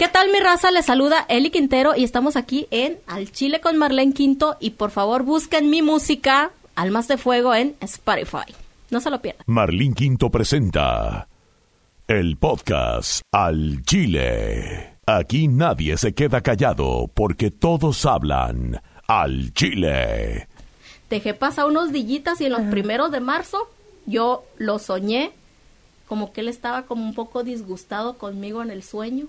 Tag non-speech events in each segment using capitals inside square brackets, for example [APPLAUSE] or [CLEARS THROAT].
¿Qué tal mi raza? Les saluda Eli Quintero y estamos aquí en Al Chile con Marlene Quinto y por favor busquen mi música Almas de Fuego en Spotify. No se lo pierdan. Marlene Quinto presenta el podcast Al Chile. Aquí nadie se queda callado porque todos hablan al Chile. Dejé pasar unos dillitas y en los primeros de marzo yo lo soñé como que él estaba como un poco disgustado conmigo en el sueño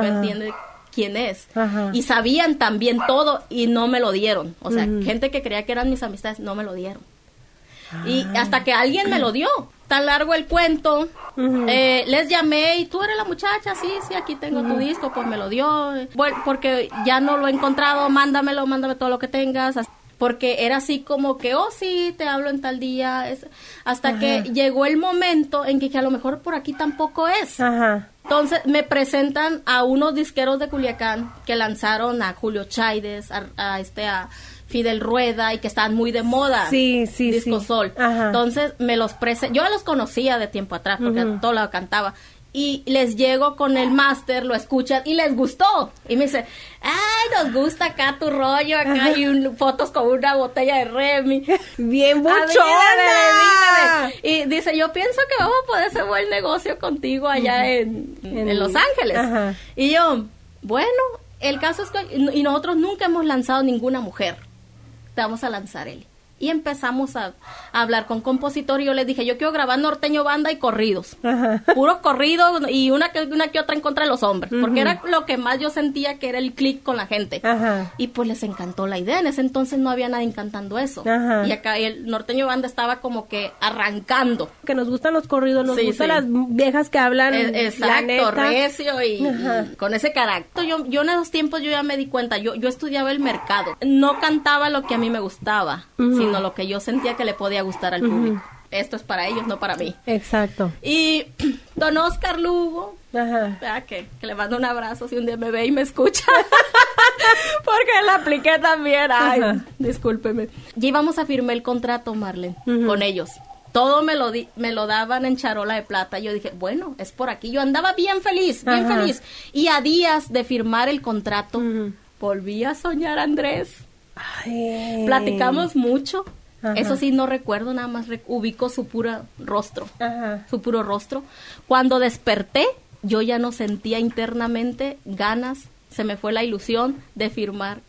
¿me entiende quién es? Y sabían también todo y no me lo dieron. O sea, gente que creía que eran mis amistades no me lo dieron. Y ah. hasta que alguien me lo dio. Tan largo el cuento. Eh, les llamé y tú eres la muchacha, sí, sí, aquí tengo tu disco, pues me lo dio. Bueno, porque ya no lo he encontrado, mándamelo, mándame todo lo que tengas porque era así como que, oh sí, te hablo en tal día, hasta que llegó el momento en que, a lo mejor por aquí tampoco es. Ajá. Entonces me presentan a unos disqueros de Culiacán que lanzaron a Julio Chaides, a, este a Fidel Rueda y que estaban muy de moda. Sí, sí, Disco Sol. Entonces me los presentan, yo los conocía de tiempo atrás porque todo lo cantaba y les llego con el máster, lo escuchan y les gustó. Y me dice, ay, nos gusta acá tu rollo, acá hay un, [LAUGHS] fotos con una botella de Remy. Bien buchona. Y dice, yo pienso que vamos a poder hacer buen negocio contigo allá en, en, Los Ángeles. Y yo, bueno, el caso es que, y nosotros nunca hemos lanzado ninguna mujer. Te vamos a lanzar él y empezamos a, hablar con compositor y yo les dije, yo quiero grabar norteño banda y corridos, puros corridos y una que, una que otra en contra de los hombres, porque era lo que más yo sentía que era el click con la gente. Y pues les encantó la idea, en ese entonces no había nadie cantando eso. Y acá el norteño banda estaba como que arrancando. Que nos gustan los corridos, nos gustan las viejas que hablan. E, exacto, recio y, con ese carácter. Yo, yo en esos tiempos yo ya me di cuenta, yo, yo estudiaba el mercado, no cantaba lo que a mí me gustaba, sino lo que yo sentía que le podía gustar al público. Esto es para ellos, no para mí. Exacto. Y [CLEARS THROAT] don Oscar Lugo, Que, le mando un abrazo si un día me ve y me escucha. [LAUGHS] Porque la apliqué también. Ay, discúlpeme. Ya íbamos a firmar el contrato, Marlene, con ellos. Todo me lo, di me lo daban en charola de plata. Yo dije, bueno, es por aquí. Yo andaba bien feliz, bien feliz. Y a días de firmar el contrato, volví a soñar Andrés. Platicamos mucho. Eso sí, no recuerdo, nada más ubico su puro rostro. Su puro rostro. Cuando desperté, yo ya no sentía internamente ganas, se me fue la ilusión de firmar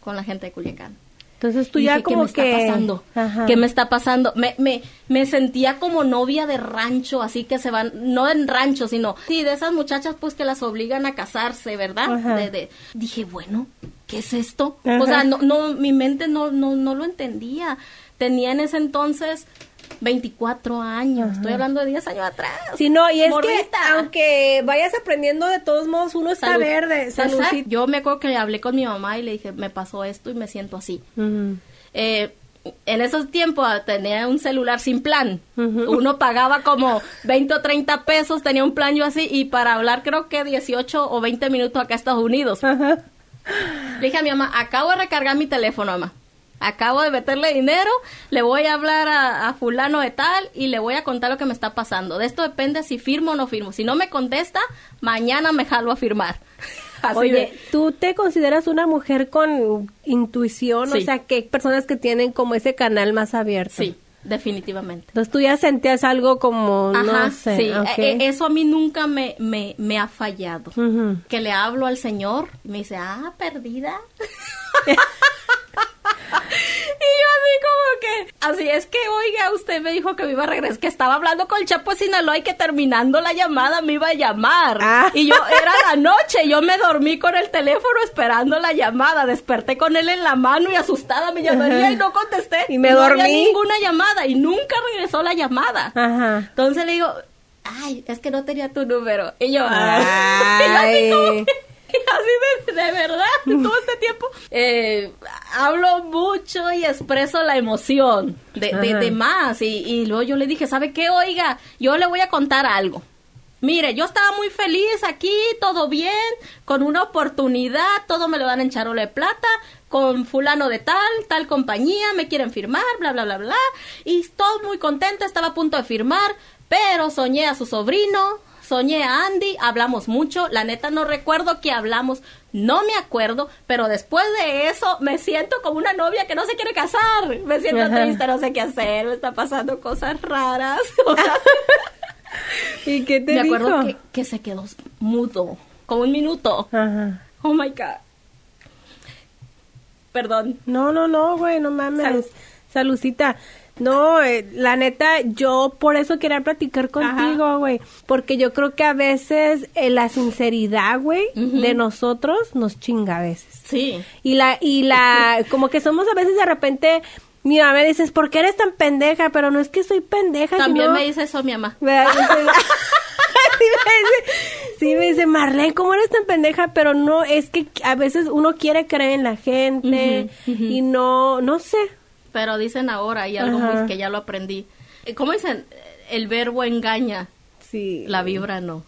con la gente de Culiacán. Entonces tú ya como ¿qué me está pasando? ¿Qué me está pasando? Me, me, me sentía como novia de rancho, así que se van, no en rancho, sino, sí, de esas muchachas pues que las obligan a casarse, ¿verdad? De, dije, bueno, ¿qué es esto? O sea, no, no, mi mente no, no, no lo entendía. Tenía en ese entonces 24 años, estoy hablando de 10 años atrás. Sí, no, y es que aunque vayas aprendiendo, de todos modos uno está verde. Salud. Yo me acuerdo que hablé con mi mamá y le dije, me pasó esto y me siento así. Eh, en esos tiempos tenía un celular sin plan. Uno pagaba como 20 o 30 pesos, tenía un plan yo así, y para hablar creo que 18 o 20 minutos acá a Estados Unidos. Le dije a mi mamá, acabo de recargar mi teléfono, mamá acabo de meterle dinero, le voy a hablar a, fulano de tal y le voy a contar lo que me está pasando. De esto depende si firmo o no firmo. Si no me contesta, mañana me jalo a firmar. [LAUGHS] Oye, ¿tú te consideras una mujer con intuición? O sea, que hay personas que tienen como ese canal más abierto. Sí, definitivamente. Entonces tú ya sentías algo como, no sé. Sí, e, e, eso a mí nunca me, me, me ha fallado. Que le hablo al Señor y me dice, ah, perdida. [LAUGHS] [LAUGHS] Y yo así como que, así es que, oiga, usted me dijo que me iba a regresar, que estaba hablando con el Chapo de Sinaloa y que terminando la llamada me iba a llamar. Ah. Y yo, era la noche, yo me dormí con el teléfono esperando la llamada, desperté con él en la mano y asustada me llamaría y no contesté. Y me no dormí. Había ninguna llamada y nunca regresó la llamada. Entonces le digo, ay, es que no tenía tu número. Y yo, [LAUGHS] ay. y así así de, verdad, [LAUGHS] todo este tiempo, eh, hablo mucho y expreso la emoción de, de, más. Y, y, luego yo le dije, ¿sabe qué? Oiga, yo le voy a contar algo. Mire, yo estaba muy feliz aquí, todo bien, con una oportunidad, todo me lo dan en charola de plata, con fulano de tal, tal compañía, me quieren firmar, bla, bla, bla, bla. Y todo muy contenta, estaba a punto de firmar, pero soñé a su sobrino, soñé a Andy, hablamos mucho, la neta no recuerdo que hablamos, no me acuerdo, pero después de eso me siento como una novia que no se quiere casar, me siento triste, no sé qué hacer, me está pasando cosas raras. [LAUGHS] [LAUGHS] ¿Y qué te me dijo? acuerdo que, que se quedó mudo, como un minuto. Ajá. Oh my God. Perdón. No, no, no, güey, no mames. Salucita. No, eh, la neta, yo por eso quería platicar contigo, güey. Porque yo creo que a veces eh, la sinceridad, güey, de nosotros nos chinga a veces. Sí. Y la, y la, [LAUGHS] como que somos a veces de repente, mi mamá me dices, ¿por qué eres tan pendeja? Pero no es que soy pendeja. También sino- me dice eso mi mamá. [LAUGHS] [LAUGHS] Sí, me dice, sí, me dice, Marlene, ¿cómo eres tan pendeja? Pero no, es que a veces uno quiere creer en la gente y no, no sé. Pero dicen ahora, y algo muy que ya lo aprendí. Eh, ¿Cómo dicen? El verbo engaña, Sí. la vibra no.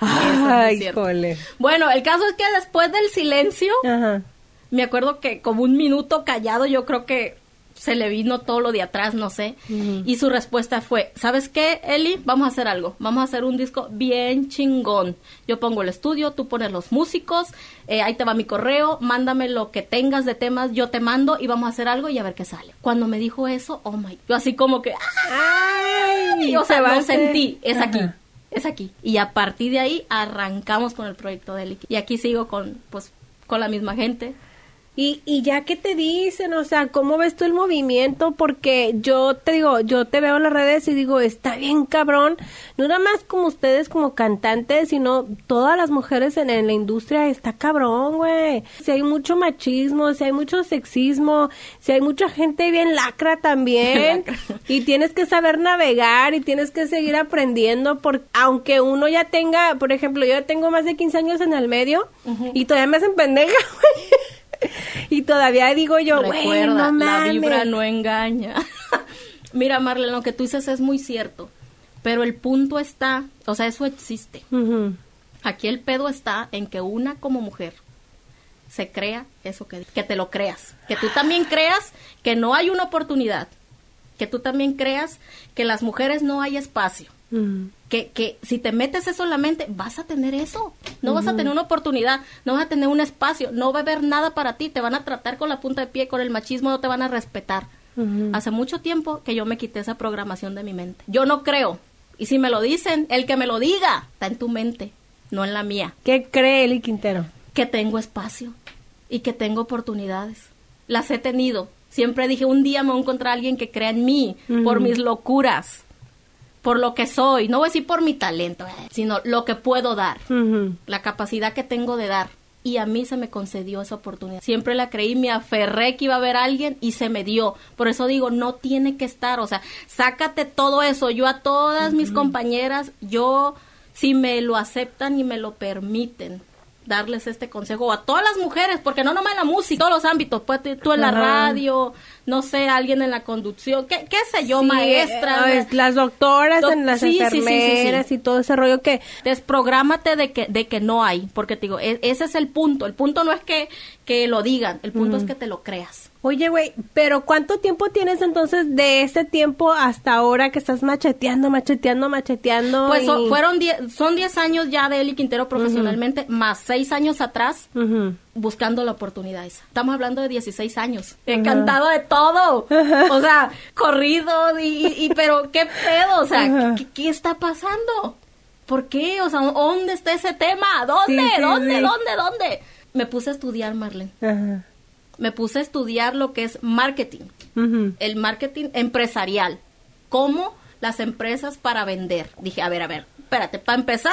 Ay, híjole. Bueno, el caso es que después del silencio, Ajá. me acuerdo que como un minuto callado, yo creo que se le vino todo lo de atrás, no sé. Y su respuesta fue, ¿sabes qué, Eli? Vamos a hacer algo. Vamos a hacer un disco bien chingón. Yo pongo el estudio, tú pones los músicos, eh, ahí te va mi correo, mándame lo que tengas de temas, yo te mando y vamos a hacer algo y a ver qué sale. Cuando me dijo eso, oh my, yo así como que, Ay, y, o sea, se va a lo sentí, es Ajá. aquí, es aquí. Y a partir de ahí arrancamos con el proyecto de Eli. Y aquí sigo con, pues, con la misma gente. Y, y ya que te dicen, o sea, ¿cómo ves tú el movimiento? Porque yo te digo, yo te veo en las redes y digo, está bien cabrón, no nada más como ustedes como cantantes, sino todas las mujeres en, en la industria, está cabrón, güey. Si hay mucho machismo, si hay mucho sexismo, si hay mucha gente bien lacra también, [LAUGHS] Lacra. y tienes que saber navegar y tienes que seguir aprendiendo, porque aunque uno ya tenga, por ejemplo, yo ya tengo más de 15 años en el medio y todavía me hacen pendeja, [LAUGHS] güey. Y todavía digo yo, güey, Recuerda, no la mames. vibra no engaña. [LAUGHS] Mira, Marlene, lo que tú dices es muy cierto. Pero el punto está, o sea, eso existe. Aquí el pedo está en que una como mujer se crea eso que, que te lo creas. Que tú también creas que no hay una oportunidad. Que tú también creas que las mujeres no hay espacio. Ujú. Que, que si te metes eso en la mente, vas a tener eso. No vas a tener una oportunidad, no vas a tener un espacio, no va a haber nada para ti. Te van a tratar con la punta de pie, con el machismo, no te van a respetar. Hace mucho tiempo que yo me quité esa programación de mi mente. Yo no creo. Y si me lo dicen, el que me lo diga, está en tu mente, no en la mía. ¿Qué cree Eli Quintero? Que tengo espacio y que tengo oportunidades. Las he tenido. Siempre dije, un día me voy a encontrar a alguien que crea en mí, por mis locuras, por lo que soy. No voy a decir por mi talento, eh, sino lo que puedo dar, la capacidad que tengo de dar. Y a mí se me concedió esa oportunidad. Siempre la creí, me aferré que iba a haber alguien y se me dio. Por eso digo, no tiene que estar. O sea, sácate todo eso. Yo a todas mis compañeras, yo, si me lo aceptan y me lo permiten, darles este consejo. A todas las mujeres, porque no nomás en la música, todos los ámbitos. Pues tú en la radio, no sé, alguien en la conducción, qué, qué sé yo, Sí, maestra. eh, las doctoras, Doc- en las sí. enfermeras y todo ese rollo que desprográmate de que de que no hay porque te digo e- ese es el punto el punto no es que que lo digan el punto es que te lo creas Oye, güey, pero ¿cuánto tiempo tienes entonces de ese tiempo hasta ahora que estás macheteando, macheteando, macheteando? pues y- so- fueron diez, son 10 años ya de Eli Quintero profesionalmente más 6 años atrás Ujú. buscando la oportunidad esa estamos hablando de 16 años he cantado de todo o sea corridos y, y- y- pero qué pedo o sea Ajá. ¿qué, qué está pasando ¿por qué? o sea ¿dónde está ese tema? ¿dónde? Sí, sí, ¿dónde? sí. ¿dónde? ¿dónde? me puse a estudiar Marlene Ajá. Me puse a estudiar lo que es marketing, el marketing empresarial, cómo las empresas para vender. Dije, a ver, a ver, espérate, para empezar,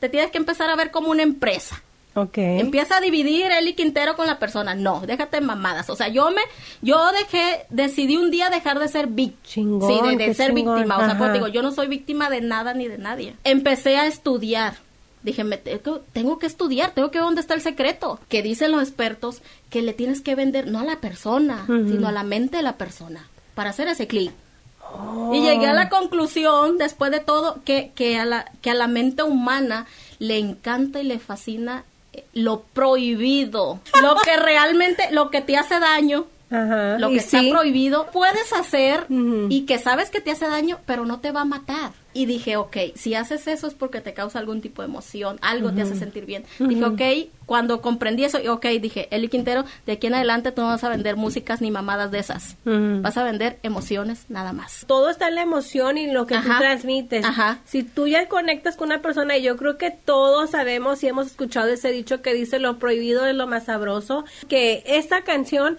te tienes que empezar a ver como una empresa. Ok. Empieza a dividir Eli Quintero con la persona. No, déjate mamadas. O sea, yo me, yo dejé, decidí un día dejar de ser víctima. Sí, de, ser chingón, víctima. O sea, pues digo, yo no soy víctima de nada ni de nadie. Empecé a estudiar. Dije, me tengo, tengo que estudiar, tengo que ver dónde está el secreto. Que dicen los expertos que le tienes que vender no a la persona, sino a la mente de la persona para hacer ese clic. Oh. Y llegué a la conclusión, después de todo, que, que, a la, que a la mente humana le encanta y le fascina eh, lo prohibido, lo que [LAUGHS] realmente, lo que te hace daño, Ajá. Lo que está sí. prohibido puedes hacer y que sabes que te hace daño, pero no te va a matar. Y dije, ok, si haces eso es porque te causa algún tipo de emoción, algo te hace sentir bien. Dije, ok, cuando comprendí eso, y ok, dije, Eli Quintero, de aquí en adelante tú no vas a vender músicas ni mamadas de esas. Ujú. Vas a vender emociones nada más. todo está en la emoción y en lo que tú Ajá. transmites. Ajá. Si tú ya conectas con una persona, y yo creo que todos sabemos y hemos escuchado ese dicho que dice lo prohibido es lo más sabroso, que esta canción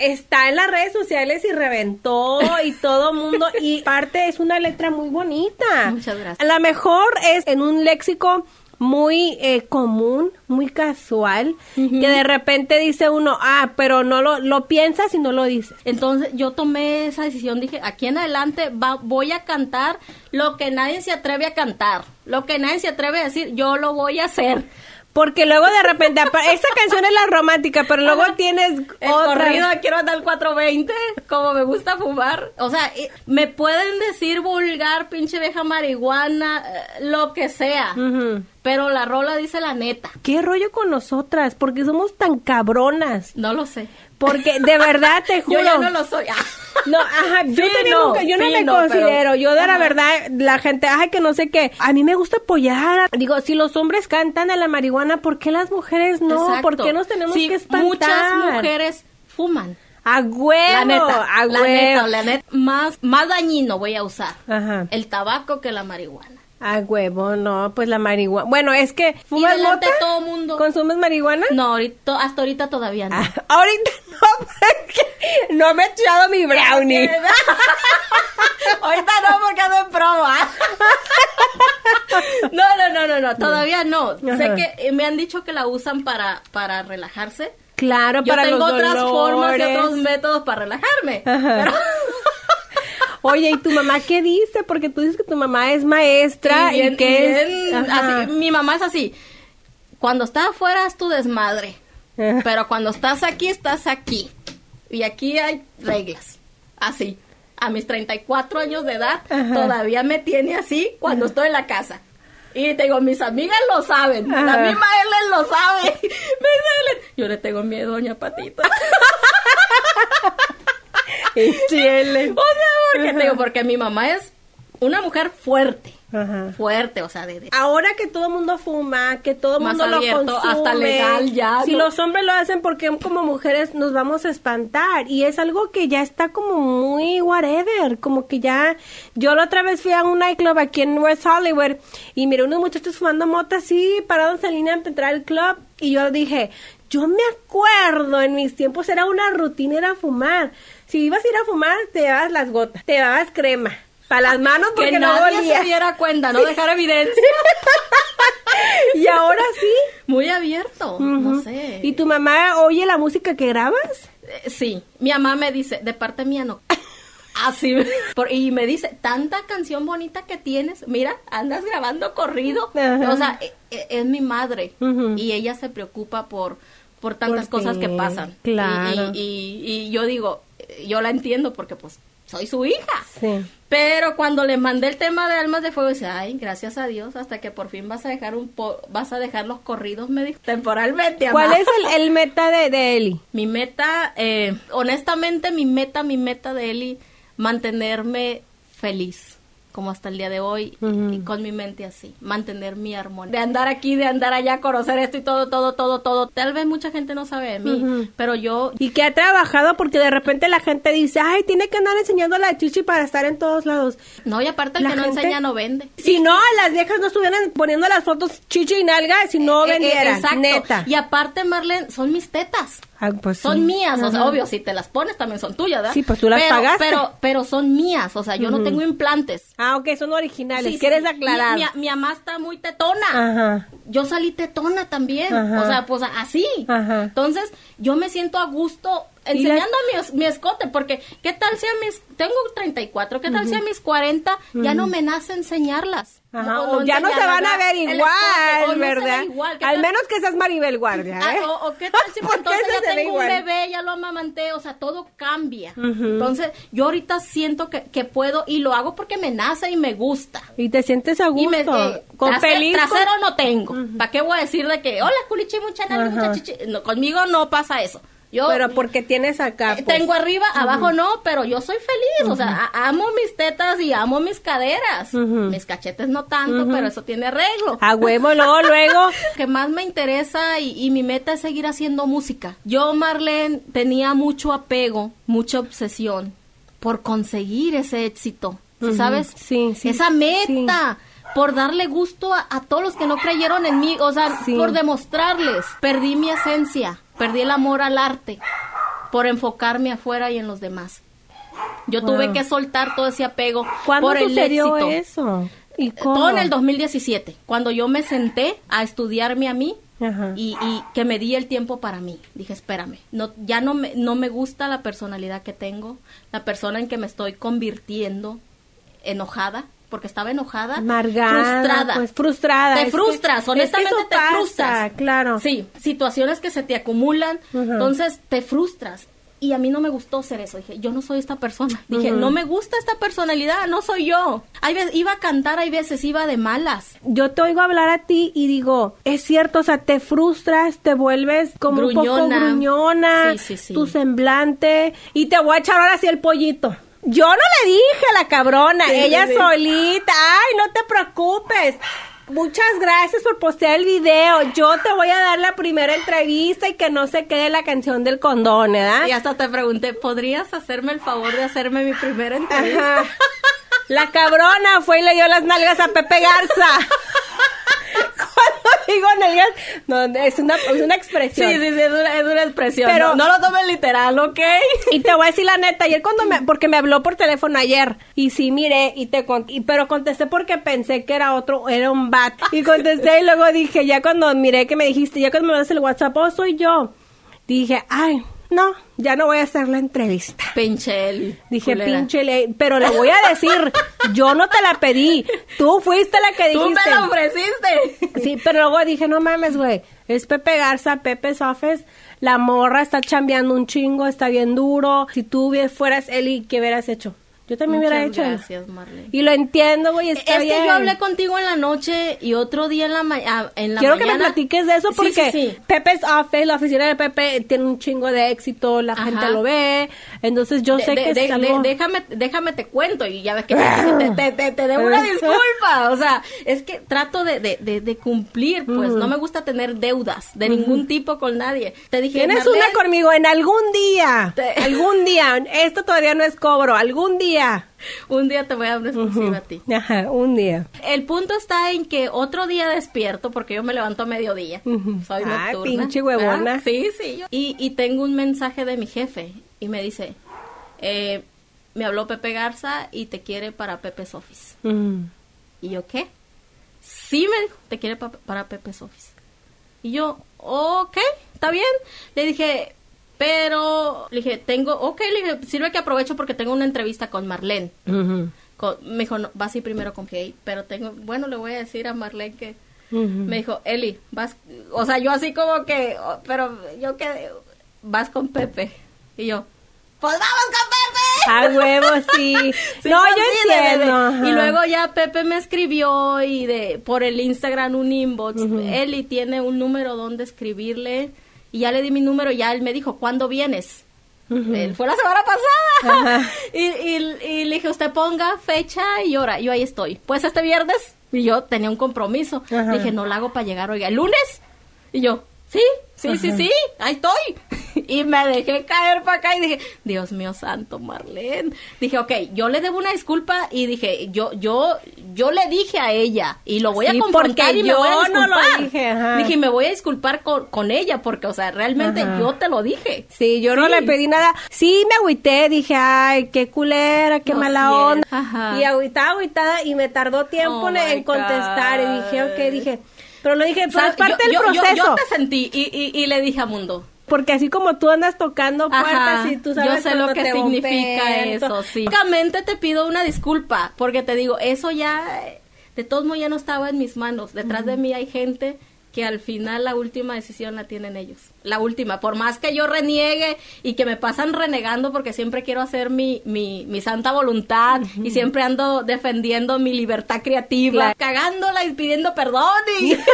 está en las redes sociales y reventó y [LAUGHS] todo mundo y parte es una letra muy bonita. Muchas gracias. A lo mejor es en un léxico muy eh, común, muy casual, que de repente dice uno, ah, pero no lo, lo piensas y no lo dices. Entonces yo tomé esa decisión, dije, aquí en adelante va- voy a cantar lo que nadie se atreve a cantar, lo que nadie se atreve a decir, yo lo voy a hacer. Porque luego de repente, esta canción es la romántica, pero luego tienes El otra. corrido quiero andar al 420, como me gusta fumar. O sea, eh, me pueden decir vulgar, pinche vieja marihuana, eh, lo que sea. Pero la rola dice la neta. ¿Qué rollo con nosotras? Porque somos tan cabronas. No lo sé. Porque de verdad te juro. [LAUGHS] Yo ya no lo soy. No, ajá, [LAUGHS] yo Sí, no, nunca- yo no me no, considero, pero- yo de la verdad, la gente, ay, que no sé qué, a mí me gusta apoyar, digo, si los hombres cantan a la marihuana, ¿por qué las mujeres no? Exacto. ¿Por qué nos tenemos Sí, que espantar? Muchas mujeres fuman. A huevo, La neta, a la neta, la neta. Más, más dañino voy a usar Ajá. el tabaco que la marihuana. A huevo, no, pues la marihuana. Bueno, es que Y ¿fumas delante mota? todo mundo. ¿Consumes marihuana? No, ahorita, hasta ahorita todavía no. Ah, ahorita [LAUGHS] no, porque no me he echado mi brownie. [LAUGHS] Ahorita no, porque ando en promo. ¿ah? [LAUGHS] No, no, no, no, no, todavía no. Sé que eh, me han dicho que la usan para, para relajarse. Claro, Yo para tengo los otras formas y otros métodos para relajarme. Ajá. Pero- Oye, ¿y tu mamá qué dice? Porque tú dices que tu mamá es maestra y que bien es... Así. Mi mamá es así. Cuando estás afuera es tu desmadre. Pero cuando estás aquí, estás aquí. Y aquí hay reglas. Así. A mis 34 años de edad, Ajá. todavía me tiene así cuando estoy en la casa. Y te digo, mis amigas lo saben. Ajá. La misma Ellen lo sabe. [LAUGHS] Me dice Ellen, Yo le tengo miedo, doña Patita. [LAUGHS] Y chile. [LAUGHS] o sea, porque te digo, porque mi mamá es una mujer fuerte. Ajá. Fuerte, o sea, de, de- Ahora que todo el mundo fuma, que todo el Más mundo lo abierto, consume, hasta legal ya, Si ¿no? los hombres lo hacen, porque como mujeres nos vamos a espantar? Y es algo que ya está como muy whatever, como que ya... Yo la otra vez fui a un nightclub aquí en West Hollywood y miré unos muchachos fumando mota así, parados en línea para entrar al club y yo dije... Yo me acuerdo, en mis tiempos era una rutina, era fumar. Si ibas a ir a fumar, te llevabas las gotas, te llevabas crema. Para las manos porque que no nadie olía. se diera cuenta, no dejar evidencia. [LAUGHS] Y ahora sí. Muy abierto, no sé. ¿Y tu mamá oye la música que grabas? Eh, Sí, mi mamá me dice, de parte mía no. [LAUGHS] Así, [LAUGHS] por- y me dice, tanta canción bonita que tienes, mira, andas grabando corrido. Ajá. O sea, e- e- es, mi madre y ella se preocupa por, por tantas Por cosas que pasan. Claro. Y, y- y yo digo, yo la entiendo porque pues soy su hija. Sí. Pero cuando le mandé el tema de Almas de Fuego, dice, ay, gracias a Dios, hasta que por fin vas a dejar un po vas a dejar los corridos, me dijo, temporalmente. ¿Cuál amá". es el, el meta de, de Eli? Mi meta, eh, honestamente, mi meta, mi meta de Eli, mantenerme feliz, como hasta el día de hoy, y con mi mente así, mantener mi armonía. De andar aquí, de andar allá, conocer esto y todo, todo, todo, todo. Tal vez mucha gente no sabe de mí, pero yo, Y que ha trabajado porque de repente la gente dice, ay, tiene que andar enseñando la chichi para estar en todos lados. no, y aparte el La que no gente- enseña no vende. Si no, las viejas no estuvieran poniendo las fotos chichi y nalga si no Eh, eh, vendieran, exacto. neta. Y aparte, Marlene, son mis tetas. Ah, pues Son sí. mías, o sea, obvio, si te las pones también son tuyas, ¿verdad? Sí, pues tú las pero, pagaste. Pero, pero son mías, o sea, yo no tengo implantes. Ah, ok, son originales. Sí, ¿Quieres sí. aclarar? Mi, mi, mi mamá está muy tetona. Ajá. Yo salí tetona también. Ajá. O sea, pues así. Ajá. Entonces, yo me siento a gusto ¿Y enseñando mi, es- mi escote, porque ¿qué tal si a mis, tengo 34, qué tal si a mis 40 ya no me nace enseñarlas? Ajá, O o ya no se van a ver igual, no ¿verdad? igual. ¿Qué Al menos que seas Maribel Guardia, Ah, ¿eh? o, o qué tal [LAUGHS] si entonces ya tengo un bebé, ya lo amamanté, o sea, todo cambia. Entonces, yo ahorita siento que, que puedo y lo hago porque me nace y me gusta. Y te sientes a Y gusto. me, eh, con trase- feliz. con- trasero no tengo. ¿Para qué voy a decir de que, hola, culichi, mucha Ajá. mucha chichi? No, conmigo no pasa eso. Yo, pero porque tienes acá. Eh, pues. Tengo arriba, abajo no, pero yo soy feliz. O sea, amo mis tetas y amo mis caderas. Mis cachetes no tanto, pero eso tiene arreglo. A huevo, luego, [LAUGHS] luego. Lo que más me interesa y, y mi meta es seguir haciendo música. Yo, Marlene, tenía mucho apego, mucha obsesión por conseguir ese éxito. ¿sí. ¿Sabes? Sí, sí, Esa meta. Por darle gusto a, a todos los que no creyeron en mí, o sea, Sí. por demostrarles. Perdí mi esencia, perdí el amor al arte, por enfocarme afuera y en los demás. Yo tuve que soltar todo ese apego ¿Cuándo por el éxito. eso? ¿Y cómo? Todo en el 2017, cuando yo me senté a estudiarme a mí Ajá. y, y que me di el tiempo para mí. Dije, espérame, no, ya no me, no me gusta la personalidad que tengo, la persona en que me estoy convirtiendo enojada, porque estaba enojada, Amargada, frustrada. pues frustrada. Te que- frustras, es que honestamente te pasa, frustras. claro. Sí, situaciones que se te acumulan, entonces te frustras. Y a mí no me gustó ser eso. Dije, yo no soy esta persona. Dije, no me gusta esta personalidad, no soy yo. Hay veces, iba a cantar, hay veces iba de malas. Yo te oigo hablar a ti y digo, es cierto, o sea, te frustras, te vuelves como un poco Gruñona. gruñona, Sí, sí, sí. tu semblante, y te voy a echar ahora sí el pollito. Yo no le dije a la cabrona, Sí, ella sí, solita, ay, no te preocupes. Muchas gracias por postear el video. Yo te voy a dar la primera entrevista y que no se quede la canción del condón, ¿verdad? Y hasta te pregunté, ¿podrías hacerme el favor de hacerme mi primera entrevista? Ajá. La cabrona fue y le dio las nalgas a Pepe Garza. [LAUGHS] Digo nalgas, no, es una, es una Sí, expresión. sí, sí, es una, es una expresión. Pero- no, no lo tomes literal, ¿ok? Y te voy a decir la neta, ayer cuando me, porque me habló por teléfono ayer, y sí miré, y te con- y, pero contesté porque pensé que era otro, era un bat, y contesté y luego dije, ya cuando miré que me dijiste, ya cuando me das el WhatsApp, oh, soy yo, dije, ay, no, ya no voy a hacer la entrevista. Pinche Dije, culera. pinche ley, pero le voy a decir, [LAUGHS] yo no te la pedí, tú fuiste la que Tú dijiste. me la ofreciste. Sí, pero luego dije, no mames, güey, es Pepe Garza, Pepe Sofes, la morra está chambeando un chingo, está bien duro. Si tú fueras Eli, ¿qué hubieras hecho? Yo también hubiera hecho. Gracias, Marlene. Y lo entiendo, güey, está es bien. que yo hablé contigo en la noche y otro día en la, ma- ah, en la Quiero que me mañana. platiques de eso porque sí, sí. Pepe's Office, la oficina de Pepe, tiene un chingo de éxito, la Ajá. gente lo ve, entonces yo De- sé de- que de- es algo... déjame, déjame te cuento y ya ves que [LAUGHS] te, te, te, te debo una disculpa. O sea, es que trato de, de, de, de cumplir, pues no me gusta tener deudas de ningún tipo con nadie. Te dije, Tienes una conmigo en algún día, algún día, esto todavía no es cobro, algún día. Un día te voy a dar una exclusiva a ti. Ajá, un día. El punto está en que otro día despierto, porque yo me levanto a mediodía. Soy Ay, nocturna. pinche huevona. Sí, sí. yo- Y, y tengo un mensaje de mi jefe y me dice, eh, me habló Pepe Garza y te quiere para Pepe's Office. Mm. ¿Y yo qué? Sí, me dijo, te quiere pa- para Pepe's Office. Y yo, ok, está bien. Le dije, pero, le dije, tengo, ok, le dije, sirve que aprovecho porque tengo una entrevista con Marlene. Con- me dijo, no, vas a ir primero con Kay, pero tengo, bueno, le voy a decir a Marlene que, me dijo, Eli, vas, o sea, yo así como que, oh, pero yo que, vas con Pepe. Y yo, pues vamos con Pepe. A huevo, [LAUGHS] sí. Sí, no, pues yo sí, de- de- entiendo. Y luego ya Pepe me escribió y de por el Instagram un inbox. Eli tiene un número donde escribirle y ya le di mi número. Ya él me dijo, ¿cuándo vienes? Él fue la semana pasada. [LAUGHS] Y, y- y le dije, usted ponga fecha y hora. Yo ahí estoy. Pues este viernes. Y yo tenía un compromiso. Ajá. Dije, no la hago para llegar hoy. ¿El lunes? Y yo, sí, sí, sí, sí, ahí estoy. [LAUGHS] Y me dejé caer para acá y dije, Dios mío santo, Marlene. Dije, ok, yo le debo una disculpa y dije, yo, yo, yo le dije a ella y lo voy a confrontar y me yo voy a no disculpar. lo dije, ajá. Dije, me voy a disculpar con, con ella porque, o sea, realmente Ajá. yo te lo dije. Sí, yo no le pedí nada. Sí, me agüité, dije, ay, qué culera, qué No, mala onda. ajá. Y agüitada, agüitada, y me tardó tiempo Oh, en- contestar. Y dije, ok, dije, pero lo dije, pero ¿Sabes? es parte yo, del yo- yo- proceso. Yo, te sentí y, y, y le dije a Mundo. Porque así como tú andas tocando puertas Ajá, y tú sabes yo sé lo que significa eso, sí. Básicamente te pido una disculpa, porque te digo, eso ya, de todos modos ya no estaba en mis manos. Detrás de mí hay gente que al final la última decisión la tienen ellos. La última, por más que yo reniegue y que me pasan renegando porque siempre quiero hacer mi, mi, mi santa voluntad y siempre ando defendiendo mi libertad creativa, Claro. cagándola y pidiendo perdón y... [LAUGHS]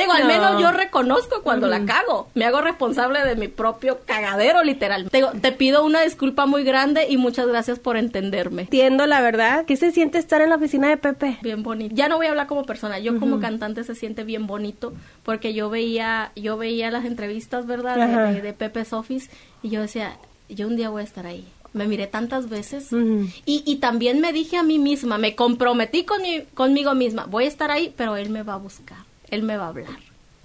Digo, al No. menos yo reconozco cuando la cago. Me hago responsable de mi propio cagadero, literal. Te, digo, te pido una disculpa muy grande y muchas gracias por entenderme. Entiendo la verdad. ¿Qué se siente estar en la oficina de Pepe? Bien bonito. Ya no voy a hablar como persona, yo como cantante se siente bien bonito porque yo veía, yo veía las entrevistas, ¿verdad? De, de, Pepe's Office y yo decía, yo un día voy a estar ahí. Me miré tantas veces y también me dije a mí misma, me comprometí con mi- conmigo misma, voy a estar ahí, pero él me va a buscar, él me va a hablar.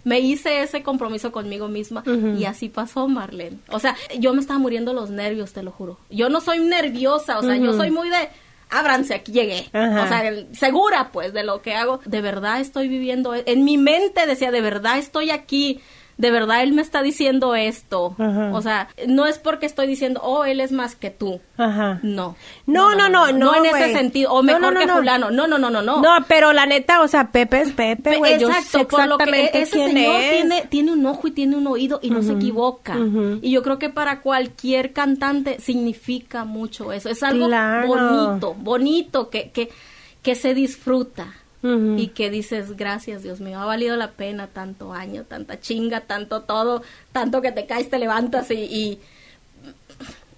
Me hice ese compromiso conmigo misma y así pasó, Marlene. O sea, yo me estaba muriendo los nervios, te lo juro. Yo no soy nerviosa, o sea, yo soy muy de, ábranse, aquí llegué. Ajá. O sea, el- segura pues de lo que hago. De verdad estoy viviendo, en mi mente decía, de verdad estoy aquí. De verdad él me está diciendo esto. Ajá. O sea, no es porque estoy diciendo, oh, él es más que tú. Ajá. No. No, no, no, no, en ese sentido. O mejor que no. fulano. No, no, no, no, no. No, pero la neta, o sea, Pepe es Pepe, güey. Yo sé Exacto, por lo que ese señor es. tiene, tiene un ojo y tiene un oído y no se equivoca. Y yo creo que para cualquier cantante significa mucho eso. Es algo Claro. bonito, bonito, que, que, que se disfruta. Y que dices, gracias Dios mío, ha valido la pena tanto año, tanta chinga, tanto todo, tanto que te caes, te levantas y, y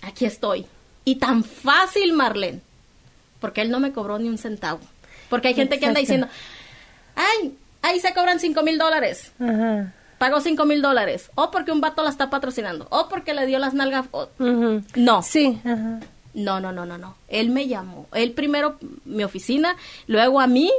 aquí estoy. Y tan fácil, Marlene, porque él no me cobró ni un centavo. Porque hay gente que anda diciendo, ay, ahí se cobran cinco mil dólares. Ajá. Pagó cinco mil dólares. O porque un vato la está patrocinando. O porque le dio las nalgas. o-. No. Sí, ajá. No, no, no, no, no. Él me llamó. Él primero mi oficina, luego a mí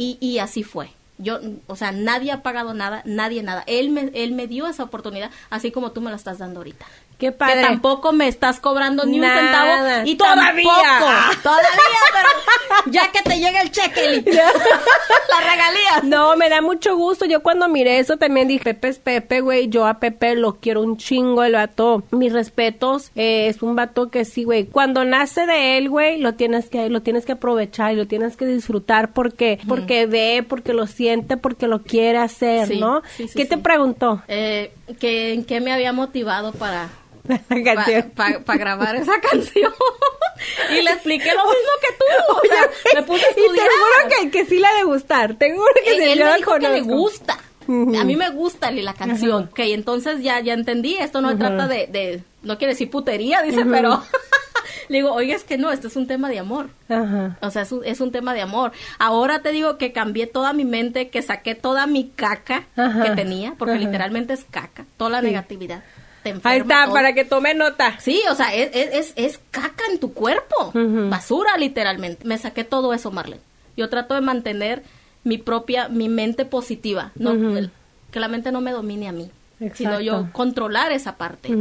y, y así fue. Yo, o sea, nadie ha pagado nada, nadie nada. Él me, él me dio esa oportunidad, así como tú me la estás dando ahorita. Qué padre. Que tampoco me estás cobrando ni Nada. un centavo. Y Todavía. tampoco- [LAUGHS] todavía, pero ya que te llega el cheque, [LAUGHS] la regalía. No, me da mucho gusto. Yo cuando miré eso también dije, Pepe es Pepe, güey. Yo a Pepe lo quiero un chingo, el vato. Mis respetos. eh, es un vato que sí, güey. Cuando nace de él, güey, lo tienes que, lo tienes que aprovechar y lo tienes que disfrutar porque, porque ve, porque lo siente, porque lo quiere hacer, Sí, ¿no? sí, sí, ¿Qué te preguntó? Eh, que, ¿En qué me había motivado para, [LAUGHS] La canción. para grabar esa canción. [LAUGHS] y le expliqué lo mismo que tú. O sea, me puse a Y te estudiar. juro que, que sí la de gustar. Te juro que sí, él yo me la dijo que le gusta. A mí me gusta la canción. Ok, entonces ya, ya entendí. Esto no trata de, de- No quiere decir putería, dice, pero. [LAUGHS] le digo, oye, es que no, esto es un tema de amor. Ajá. O sea, es un, es un tema de amor. Ahora te digo que cambié toda mi mente, que saqué toda mi caca Ajá. que tenía, porque Ajá. literalmente es caca, toda la Sí. negatividad. Te enferma Ahí está, todo. para que tome nota. Sí, o sea, es, es, es, es caca en tu cuerpo. Basura, literalmente. Me saqué todo eso, Marlene. Yo trato de mantener mi propia, mi mente positiva. No, el- que la mente no me domine a mí. Sino Exacto. yo controlar esa parte.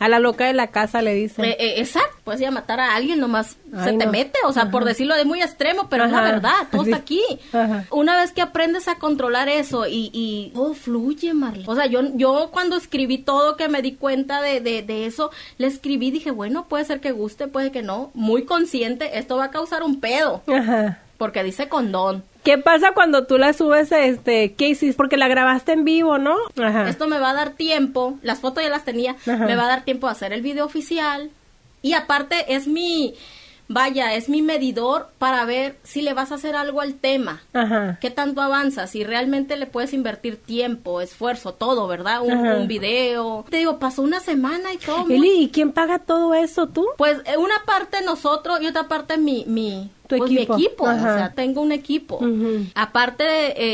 A la loca de la casa le dicen. Eh, eh, exacto, puedes ir a matar a alguien, nomás Ay, se te no. mete, o sea, por decirlo de muy extremo, pero es la verdad, todo Sí. está aquí. Ajá. Una vez que aprendes a controlar eso y, y todo fluye, Marlene. O sea, yo, yo cuando escribí todo, que me di cuenta de, de, de eso, le escribí, dije, bueno, puede ser que guste, puede que no, muy consciente, esto va a causar un pedo, Ajá. porque dice condón. ¿Qué pasa cuando tú la subes, este, qué hiciste? Porque la grabaste en vivo, ¿no? Ajá. Esto me va a dar tiempo, las fotos ya las tenía, Ajá. me va a dar tiempo a hacer el video oficial y aparte es mi, vaya, es mi medidor para ver si le vas a hacer algo al tema. Ajá. ¿Qué tanto avanza? Si realmente le puedes invertir tiempo, esfuerzo, todo, ¿verdad? Un, video. Te digo, pasó una semana y todo. Eli, ¿y quién paga todo eso, tú? Pues eh, una parte nosotros y otra parte mi, mi, Tu pues, equipo. mi equipo. Ajá. O sea, tengo un equipo. Aparte,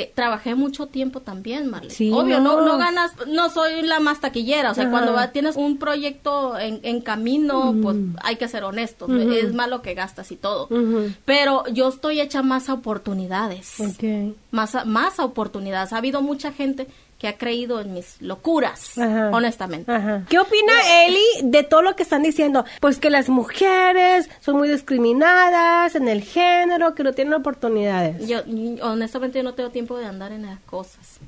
eh, trabajé mucho tiempo también, Marlene. Sí, Obvio, no. no. no ganas, no soy la más taquillera. O sea, Ajá. cuando va- tienes un proyecto en, en camino, pues hay que ser honestos. Ujú. Es malo que gastas y todo. Pero yo estoy hecha más a oportunidades más a, más a oportunidades. Ha habido mucha gente que ha creído en mis locuras, Ajá. honestamente. Ajá. ¿Qué opina Eli de todo lo que están diciendo? Pues que las mujeres son muy discriminadas en el género, que no tienen oportunidades. Yo, honestamente, yo no tengo tiempo de andar en esas cosas.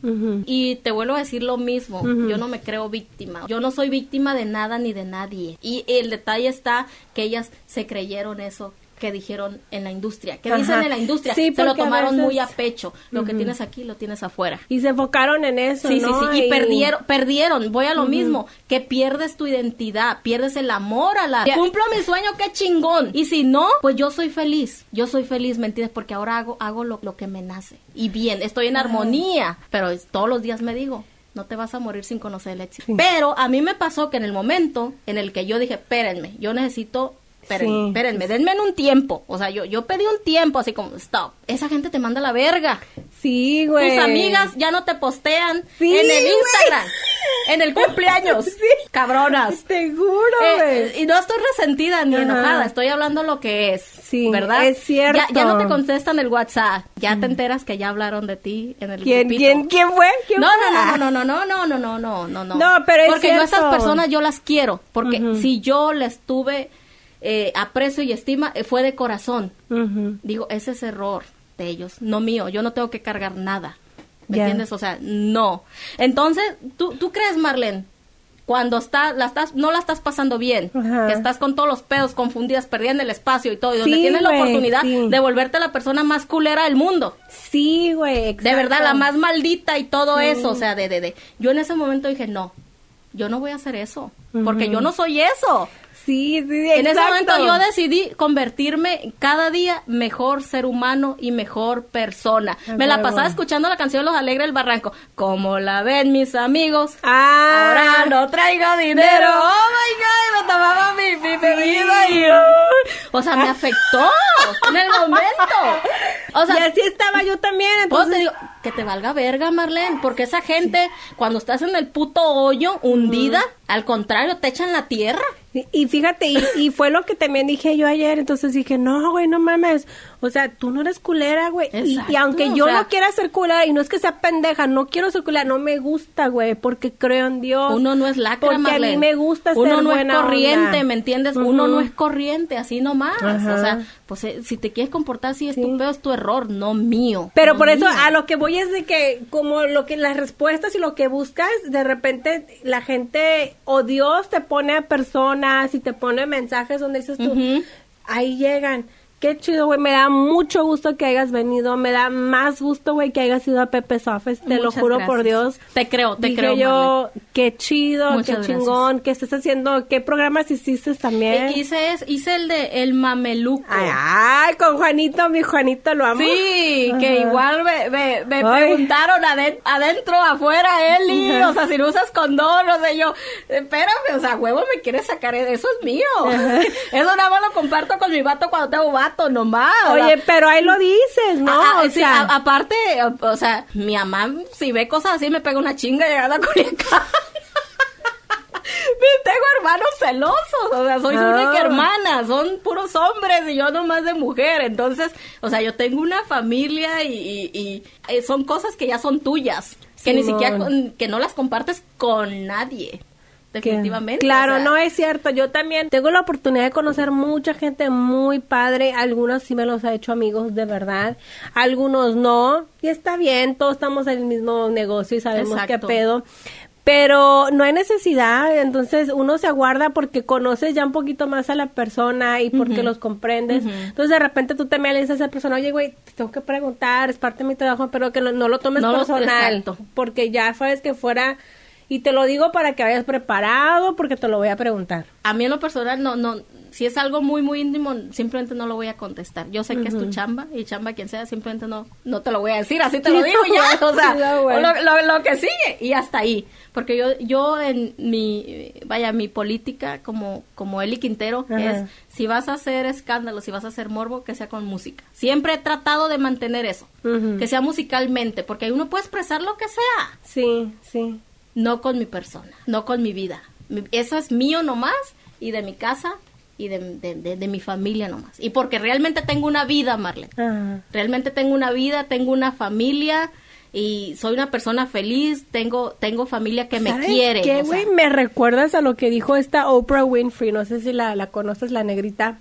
Y te vuelvo a decir lo mismo, yo no me creo víctima. Yo no soy víctima de nada ni de nadie. Y el detalle está que ellas se creyeron eso que dijeron en la industria, que Ajá. dicen en la industria, Sí, se lo tomaron veces- muy a pecho. Lo que tienes aquí lo tienes afuera. Y se enfocaron en eso, Sí, ¿no? sí, sí, y perdieron, perdieron, voy a lo mismo, que pierdes tu identidad, pierdes el amor a la... Cumplo mi sueño, qué chingón, y si no, pues yo soy feliz, yo soy feliz, ¿me entiendes? Porque ahora hago, hago lo, lo que me nace, y bien, estoy en armonía, pero es- todos los días me digo, no te vas a morir sin conocer el éxito. Sí. Pero a mí me pasó que en el momento en el que yo dije, espérenme, yo necesito... Espérenme, Sí. espérenme, denme en un tiempo. O sea, yo, yo pedí un tiempo así como, stop. Esa gente te manda la verga. Sí, güey. Tus amigas ya no te postean Sí, en el güey. Instagram, en el cumpleaños. [LAUGHS] Sí. Cabronas. Seguro, Eh, güey. y no estoy resentida ni Ajá. enojada, estoy hablando lo que es. Sí, ¿verdad? es cierto. Ya, ya no te contestan el WhatsApp, ya te enteras que ya hablaron de ti en el ¿Quién, grupito. quién, quién fue? ¿Quién No, fue? no, no, no, no, no, no, no, no, no, no. No, pero es Porque yo a esas personas yo las quiero, porque si yo les tuve eh, aprecio y estima, eh, fue de corazón. Digo, ese es error de ellos, no mío. Yo no tengo que cargar nada. ¿Me entiendes? O sea, no. Entonces, ¿tú, tú crees, Marlene? Cuando está, la estás, no la estás pasando bien, que estás con todos los pedos confundidas, perdiendo el espacio y todo, y donde tienes la oportunidad sí. de volverte la persona más culera del mundo. Sí, güey. De verdad, la más maldita y todo Sí. eso. O sea, de, de, de. Yo en ese momento dije, no, yo no voy a hacer eso, porque yo no soy eso. Sí, sí, En ese momento yo decidí convertirme cada día mejor ser humano y mejor persona. Me la pasaba escuchando la canción Los Alegres del Barranco. Como la ven mis amigos. Ah. Ahora no traigo dinero. Oh my god, me tomaba mi, mi bebida y. O sea, me afectó en el momento. O sea, y así estaba yo también, pues entonces... te digo, que te valga verga, Marlene, porque esa gente, cuando estás en el puto hoyo, hundida, al contrario, te echan la tierra. Y, fíjate, y, y fue lo que también dije yo ayer, entonces dije, no, güey, no mames, o sea, tú no eres culera, güey, y, aunque o yo sea- no quiera ser culera, y no es que sea pendeja, no quiero ser culera, no me gusta, güey, porque creo en Dios. Uno no es lacra, Porque a mí me gusta Uno ser no es buena corriente, onda. ¿me entiendes? Uno no es corriente, así nomás. O sea, pues eh, si te quieres comportar así, es Sí. tu es error, no mío. Pero no por eso a lo que voy es de que como lo que las respuestas y lo que buscas, de repente la gente o Dios te pone a personas y te pone mensajes donde dices tú, ahí llegan. Qué chido, güey. Me da mucho gusto que hayas venido. Me da más gusto, güey, que hayas ido a Pepe Office. Te lo juro por. Dios. Te creo, te Dije creo, yo, qué chido, Muchas qué chingón, que estés haciendo. ¿Qué programas hiciste también? Eh, Hice, es- hice el de El Mameluco. Ay, ay, con Juanito, mi Juanito lo amo. Sí, que Ajá. igual me, me, me Ay. preguntaron aden- adentro, afuera, Eli, Ajá. o sea, si no usas condón, o sea, yo, espérame, o sea, huevo me quieres sacar, eso es mío. [LAUGHS] Eso nada más lo comparto con mi vato cuando tengo vato, nomás. o Oye, pero ahí lo dices, ¿no? Ah, ah, o sí, sea, a- aparte, o, o sea, mi mamá, si ve cosas así, me pega una chinga llegando a Culiacán. [LAUGHS] Tengo hermanos celosos, o sea, soy su Ah. única hermana, son puros hombres y yo nomás de mujer, entonces, o sea, yo tengo una familia y, y- y, eh, son cosas que ya son tuyas, que ni siquiera, que no las compartes con nadie, definitivamente. Claro, o sea, no es cierto. Yo también tengo la oportunidad de conocer mucha gente muy padre. Algunos sí me los ha hecho amigos de verdad. Algunos no. Y está bien, todos estamos en el mismo negocio y sabemos Exacto. qué pedo. Pero no hay necesidad, entonces uno se aguarda porque conoces ya un poquito más a la persona y porque los comprendes. Entonces de repente tú también le dices a esa persona, oye, güey, te tengo que preguntar, es parte de mi trabajo, pero que lo- no lo tomes No lo- personal. exacto. Porque ya sabes que fuera, y te lo digo para que vayas preparado, porque te lo voy a preguntar. a mí en lo personal no no si es algo muy muy íntimo simplemente no lo voy a contestar. Yo sé que es tu chamba y chamba quien sea simplemente no no te lo voy a decir así te lo [LAUGHS] digo ya [LAUGHS] o sea no, lo, lo- lo que sigue y hasta ahí. Porque yo yo en mi vaya mi política como como Eli Quintero es si vas a hacer escándalo si vas a hacer morbo que sea con música. Siempre he tratado de mantener eso que sea musicalmente porque ahí uno puede expresar lo que sea. Sí, sí. No con mi persona, no con mi vida. Eso es mío nomás y de mi casa y de, de- de- de mi familia nomás. Y porque realmente tengo una vida, Marlene. Ajá. Realmente tengo una vida, tengo una familia y soy una persona feliz, tengo tengo familia que me ¿Sabes quiere. qué, o sea? Me recuerdas a lo que dijo esta Oprah Winfrey, no sé si la, la conoces, la negrita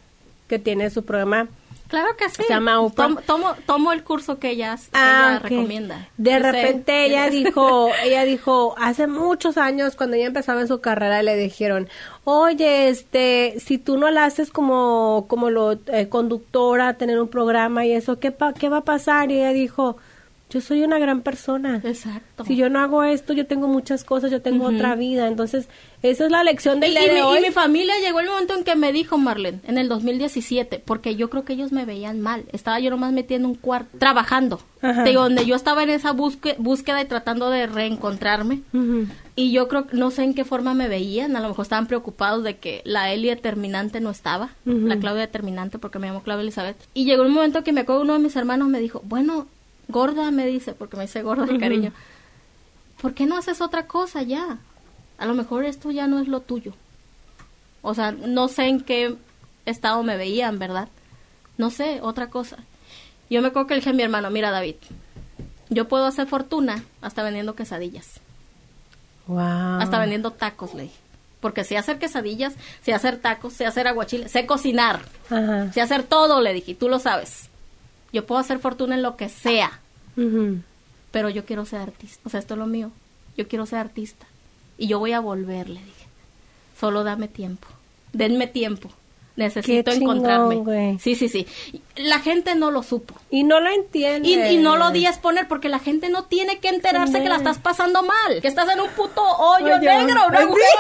que tiene su programa. Claro que sí. Se llama Oprah. Tomo, tomo, tomo el curso que ella, Ah, ella recomienda. De repente ella [LAUGHS] dijo, ella dijo, hace muchos años cuando ella empezaba en su carrera le dijeron, oye, este, si tú no la haces como, como lo eh, conductora, tener un programa y eso, ¿qué, pa- ¿qué va a pasar? Y ella dijo, yo soy una gran persona. Exacto. Si yo no hago esto, yo tengo muchas cosas, yo tengo otra vida. Entonces, esa es la lección del y, día y de mi, y hoy. mi familia llegó el momento en que me dijo Marlene, en el 2017, porque yo creo que ellos me veían mal. Estaba yo nomás metida en un cuarto, trabajando. Ajá. Digo, donde yo estaba en esa busque- búsqueda y tratando de reencontrarme. Y yo creo, no sé en qué forma me veían, a lo mejor estaban preocupados de que la Eli determinante no estaba, la Claudia determinante, porque me llamo Claudia Elizabeth. Y llegó un momento que me acuerdo uno de mis hermanos me dijo, bueno, gorda, me dice, porque me dice gorda de cariño, ¿por qué no haces otra cosa ya? A lo mejor esto ya no es lo tuyo. O sea, no sé en qué estado me veían, ¿verdad? No sé, otra cosa. Yo me acuerdo que le dije a mi hermano, mira David, yo puedo hacer fortuna hasta vendiendo quesadillas. Wow. Hasta vendiendo tacos, le dije. Porque sé hacer quesadillas, sé hacer tacos, sé hacer aguachile, sé cocinar, Ajá. sé hacer todo, le dije, tú lo sabes. Yo puedo hacer fortuna en lo que sea, Pero yo quiero ser artista. O sea, esto es lo mío. Yo quiero ser artista. Y yo voy a volver, le dije. Solo dame tiempo. Denme tiempo. Necesito Qué chingón, encontrarme. Sí, sí, sí. La gente no lo supo. Y no lo entiende. Y, y no lo di a exponer porque la gente no tiene que enterarse que la estás pasando mal, que estás en un puto hoyo Hoyo. negro, un agujero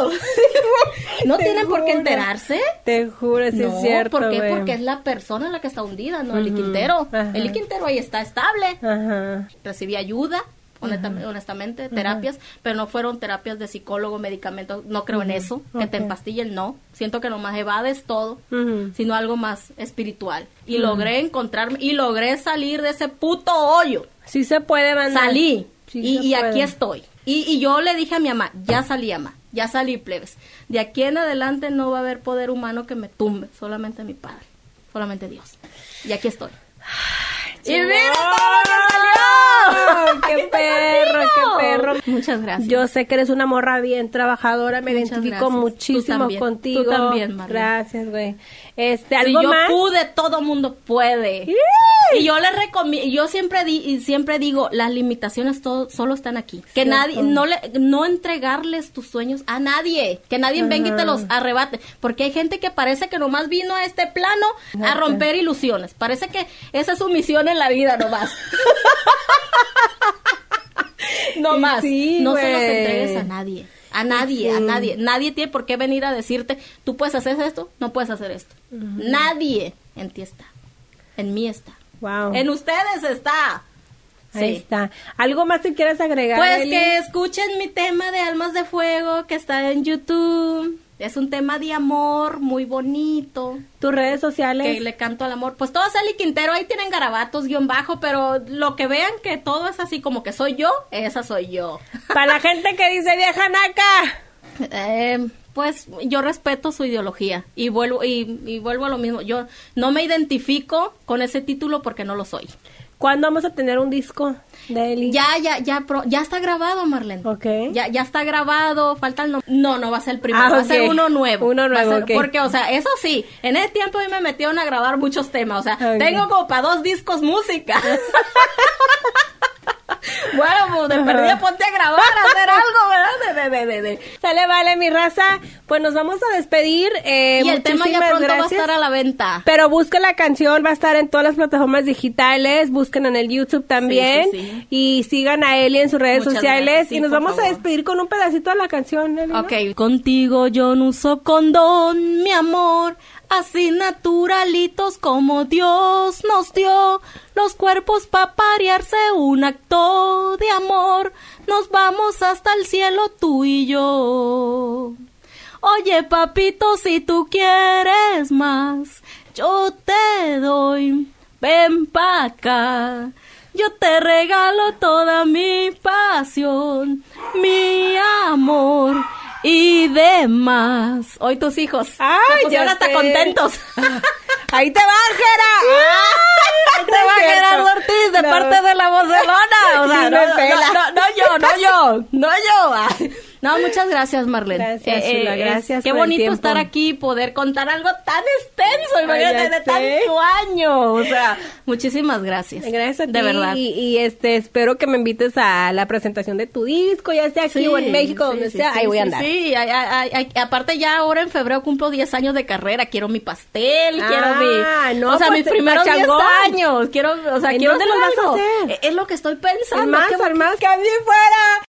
negro. [LAUGHS] no Te tienen por qué enterarse. Te juro, sí no, es cierto, ¿por qué? Porque es la persona la que está hundida, no Eli Ujú. Quintero. Ajá. Eli Quintero ahí está estable. Ajá. Recibí ayuda, honesta- honestamente, terapias, pero no fueron terapias de psicólogo, medicamentos, no creo en eso, que te empastillen, no. Siento que nomás evades todo sino algo más espiritual. Y logré encontrarme y logré salir de ese puto hoyo. Sí se puede, banda. Salí Sí y, se y puede. aquí estoy. Y, y yo le dije a mi mamá, ya salí, mamá, ya salí, plebes. De aquí en adelante no va a haber poder humano que me tumbe, solamente mi padre, solamente Dios. Y aquí estoy. Y mira todo lo que salió. ¡Qué [LAUGHS] perro, qué perro! Muchas gracias. Yo sé que eres una morra bien trabajadora, me Muchas identifico gracias. Muchísimo contigo. tú también, Marlene. Gracias, güey. Este, Si ¿algo yo más? pude, todo mundo puede. Y yo les recomiendo, yo siempre di, y siempre digo, las limitaciones todo, solo están aquí. Que Cierto. nadie, no le, no entregarles tus sueños a nadie. Que nadie venga y te los arrebate. Porque hay gente que parece que nomás vino a este plano a romper ilusiones. Parece que esa es su misión en la vida nomás. [LAUGHS] no más. sí, no se los entregues a nadie. A nadie, a nadie. Nadie tiene por qué venir a decirte, tú puedes hacer esto, no puedes hacer esto. Nadie en ti está. En mí está. Wow. En ustedes está. Ahí Sí. está. ¿Algo más que quieras agregar? Pues Eli? que escuchen mi tema de Almas de Fuego que está en YouTube. Es un tema de amor muy bonito. tus redes sociales. Que le canto al amor. Pues todo es Eli Quintero, ahí tienen garabatos, guion bajo, pero lo que vean que todo es así como que soy yo, esa soy yo. [LAUGHS] Para la gente que dice vieja naca. Eh, pues yo respeto su ideología y vuelvo y, y vuelvo a lo mismo. Yo no me identifico con ese título porque no lo soy. ¿Cuándo vamos a tener un disco de Eli? Ya, ya, ya, pro- ya está grabado, Marlene. Ok. Ya, ya está grabado, falta el nombre. No, no va a ser el primero, Ah, va a ser uno nuevo. Uno nuevo, ser-. Porque, o sea, eso sí, en ese tiempo me metieron a grabar muchos temas. O sea, tengo como para dos discos música. [LAUGHS] [LAUGHS] bueno, pues de perdida ponte a grabar, a hacer [LAUGHS] algo, ¿verdad? De, de, de, de, de. Sale, vale, mi raza. Pues nos vamos a despedir. Eh, Y el tema ya pronto va a gracias. estar a la venta. Pero busquen la canción, va a estar en todas las plataformas digitales, busquen en el YouTube también Sí, sí, sí. y sigan a Eli en sus redes Muchas sociales gracias, sí, y nos vamos a despedir con un pedacito de la canción. Eli, ¿no? Ok, contigo yo no uso condón, mi amor, así naturalitos como Dios nos dio, los cuerpos pa' parearse un acto de amor, nos vamos hasta el cielo tú y yo. Oye papito, si tú quieres más, yo te doy, ven pa' acá. Yo te regalo toda mi pasión, mi amor y demás. Hoy tus hijos. Ay, se ya hasta sé. contentos. [LAUGHS] Ahí te va, Jera. Ahí te va Gerardo Ortiz de No. parte de la vocelona. O sea, [LAUGHS] no, no, no, no yo, no yo, no yo. [LAUGHS] No, muchas gracias, Marlene. Gracias, Chula, gracias Qué por el bonito tiempo. estar aquí y poder contar algo tan extenso, imagínate, de tanto año. O sea, [LAUGHS] muchísimas gracias. Gracias a ti. De verdad. Y, y, este, espero que me invites a la presentación de tu disco, ya sea aquí Sí, o en México, sí, donde sí, sea. ahí voy a andar. Sí, ay, ay, ay, aparte ya ahora en febrero cumplo 10 años de carrera, quiero mi pastel, quiero Ah, mi... no, o sea, pues, mis primeros 10 pachangón. años, quiero, o sea, ¿En quiero dónde los vas a hacer? Es lo que estoy pensando. Más, más, que fuera.